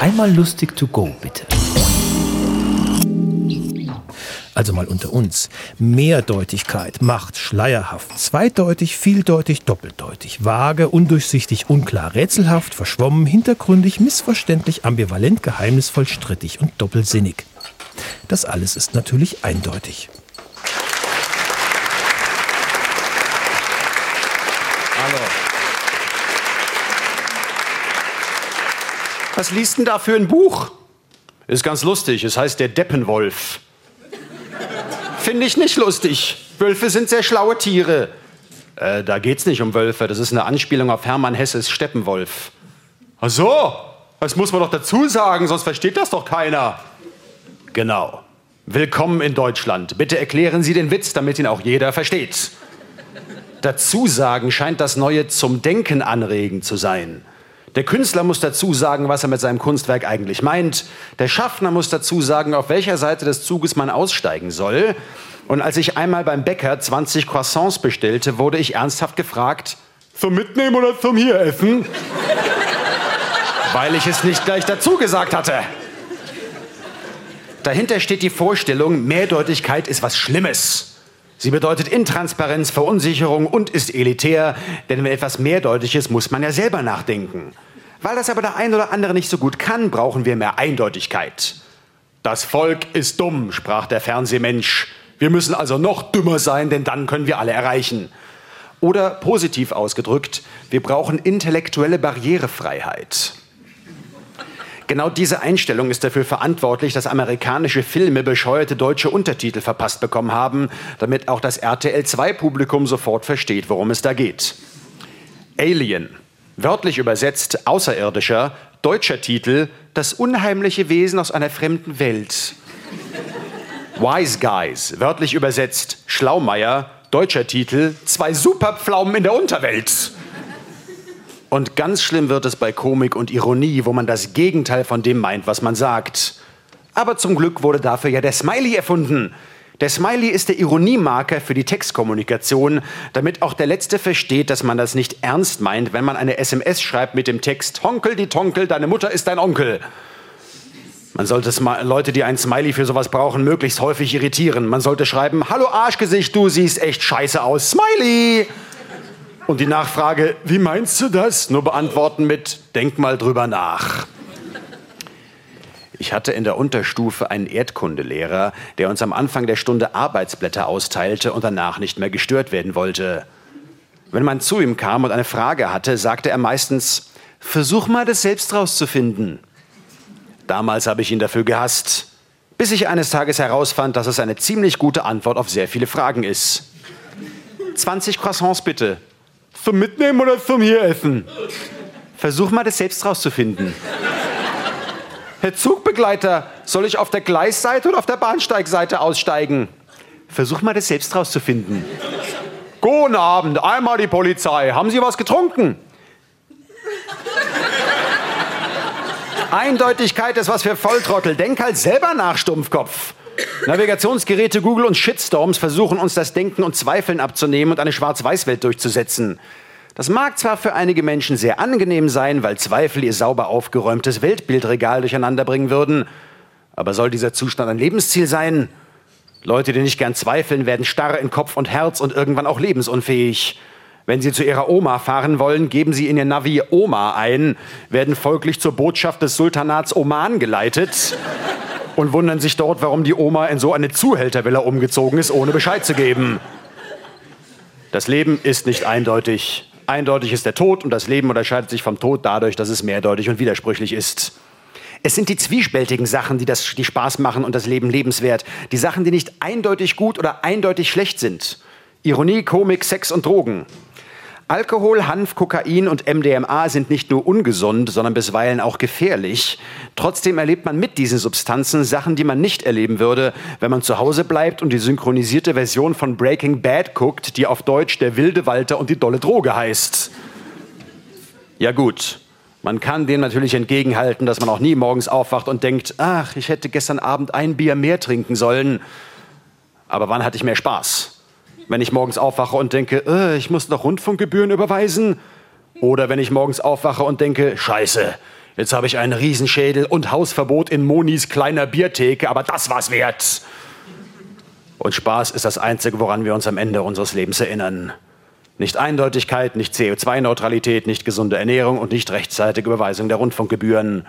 Einmal lustig to go, bitte. Also mal unter uns. Mehrdeutigkeit, Macht, schleierhaft, zweideutig, vieldeutig, doppeldeutig, vage, undurchsichtig, unklar, rätselhaft, verschwommen, hintergründig, missverständlich, ambivalent, geheimnisvoll, strittig und doppelsinnig. Das alles ist natürlich eindeutig. Hallo. Was liest denn da für ein Buch? Ist ganz lustig. Es heißt Der Deppenwolf. Finde ich nicht lustig. Wölfe sind sehr schlaue Tiere. Äh, da geht's nicht um Wölfe. Das ist eine Anspielung auf Hermann Hesses Steppenwolf. Ach so. Das muss man doch dazu sagen, sonst versteht das doch keiner. Genau. Willkommen in Deutschland. Bitte erklären Sie den Witz, damit ihn auch jeder versteht. Dazu sagen scheint das Neue zum Denken anregen zu sein. Der Künstler muss dazu sagen, was er mit seinem Kunstwerk eigentlich meint. Der Schaffner muss dazu sagen, auf welcher Seite des Zuges man aussteigen soll. Und als ich einmal beim Bäcker 20 Croissants bestellte, wurde ich ernsthaft gefragt, zum Mitnehmen oder zum hier essen? Weil ich es nicht gleich dazu gesagt hatte. Dahinter steht die Vorstellung, Mehrdeutigkeit ist was Schlimmes. Sie bedeutet Intransparenz, Verunsicherung und ist elitär, denn wenn etwas mehrdeutig ist, muss man ja selber nachdenken. Weil das aber der ein oder andere nicht so gut kann, brauchen wir mehr Eindeutigkeit. Das Volk ist dumm, sprach der Fernsehmensch. Wir müssen also noch dümmer sein, denn dann können wir alle erreichen. Oder positiv ausgedrückt, wir brauchen intellektuelle Barrierefreiheit. Genau diese Einstellung ist dafür verantwortlich, dass amerikanische Filme bescheuerte deutsche Untertitel verpasst bekommen haben, damit auch das RTL-2-Publikum sofort versteht, worum es da geht. Alien, wörtlich übersetzt Außerirdischer, deutscher Titel Das unheimliche Wesen aus einer fremden Welt. Wise Guys, wörtlich übersetzt Schlaumeier, deutscher Titel Zwei Superpflaumen in der Unterwelt. Und ganz schlimm wird es bei Komik und Ironie, wo man das Gegenteil von dem meint, was man sagt. Aber zum Glück wurde dafür ja der Smiley erfunden. Der Smiley ist der Ironiemarker für die Textkommunikation, damit auch der Letzte versteht, dass man das nicht ernst meint, wenn man eine SMS schreibt mit dem Text Honkel die Tonkel, deine Mutter ist dein Onkel. Man sollte Leute, die ein Smiley für sowas brauchen, möglichst häufig irritieren. Man sollte schreiben, hallo Arschgesicht, du siehst echt scheiße aus, Smiley! Und die Nachfrage, wie meinst du das? Nur beantworten mit, denk mal drüber nach. Ich hatte in der Unterstufe einen Erdkundelehrer, der uns am Anfang der Stunde Arbeitsblätter austeilte und danach nicht mehr gestört werden wollte. Wenn man zu ihm kam und eine Frage hatte, sagte er meistens, versuch mal das selbst rauszufinden. Damals habe ich ihn dafür gehasst, bis ich eines Tages herausfand, dass es eine ziemlich gute Antwort auf sehr viele Fragen ist. 20 Croissants bitte, zum Mitnehmen oder zum hier essen? Versuch mal das selbst rauszufinden. Herr Zugbegleiter, soll ich auf der Gleisseite oder auf der Bahnsteigseite aussteigen? Versuch mal das selbst rauszufinden. Guten Abend, einmal die Polizei. Haben Sie was getrunken? Eindeutigkeit ist was für Volltrottel. Denk halt selber nach, Stumpfkopf. Navigationsgeräte, Google und Shitstorms versuchen uns das Denken und Zweifeln abzunehmen und eine Schwarz-Weiß-Welt durchzusetzen. Das mag zwar für einige Menschen sehr angenehm sein, weil Zweifel ihr sauber aufgeräumtes Weltbildregal durcheinander bringen würden, aber soll dieser Zustand ein Lebensziel sein? Leute, die nicht gern zweifeln, werden starr in Kopf und Herz und irgendwann auch lebensunfähig. Wenn Sie zu Ihrer Oma fahren wollen, geben Sie in Ihr Navi Oma ein, werden folglich zur Botschaft des Sultanats Oman geleitet und wundern sich dort, warum die Oma in so eine Zuhältervilla umgezogen ist, ohne Bescheid zu geben. Das Leben ist nicht eindeutig. Eindeutig ist der Tod und das Leben unterscheidet sich vom Tod dadurch, dass es mehrdeutig und widersprüchlich ist. Es sind die zwiespältigen Sachen, die, das, die Spaß machen und das Leben lebenswert. Die Sachen, die nicht eindeutig gut oder eindeutig schlecht sind. Ironie, Komik, Sex und Drogen. Alkohol, Hanf, Kokain und MDMA sind nicht nur ungesund, sondern bisweilen auch gefährlich. Trotzdem erlebt man mit diesen Substanzen Sachen, die man nicht erleben würde, wenn man zu Hause bleibt und die synchronisierte Version von Breaking Bad guckt, die auf Deutsch Der wilde Walter und die dolle Droge heißt. Ja gut, man kann dem natürlich entgegenhalten, dass man auch nie morgens aufwacht und denkt, ach, ich hätte gestern Abend ein Bier mehr trinken sollen. Aber wann hatte ich mehr Spaß? Wenn ich morgens aufwache und denke, äh, ich muss noch Rundfunkgebühren überweisen. Oder wenn ich morgens aufwache und denke, scheiße, Jetzt habe ich einen Riesenschädel und Hausverbot in Monis kleiner Biertheke, aber das war's wert. Und Spaß ist das Einzige, woran wir uns am Ende unseres Lebens erinnern. Nicht Eindeutigkeit, nicht CO2-Neutralität, nicht gesunde Ernährung und nicht rechtzeitige Überweisung der Rundfunkgebühren.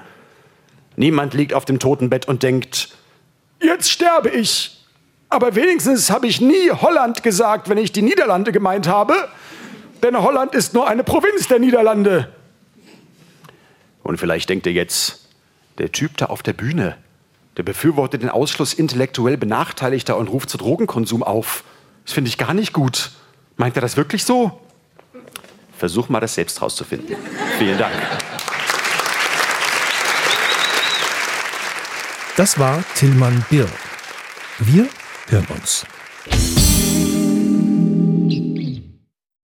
Niemand liegt auf dem Totenbett und denkt, jetzt sterbe ich. Aber wenigstens habe ich nie Holland gesagt, wenn ich die Niederlande gemeint habe. Denn Holland ist nur eine Provinz der Niederlande. Und vielleicht denkt ihr jetzt, der Typ da auf der Bühne, der befürwortet den Ausschluss intellektuell Benachteiligter und ruft zu Drogenkonsum auf. Das finde ich gar nicht gut. Meint er das wirklich so? Versuch mal, das selbst rauszufinden. Vielen Dank. Das war Tillmann Birk. Wir hören uns.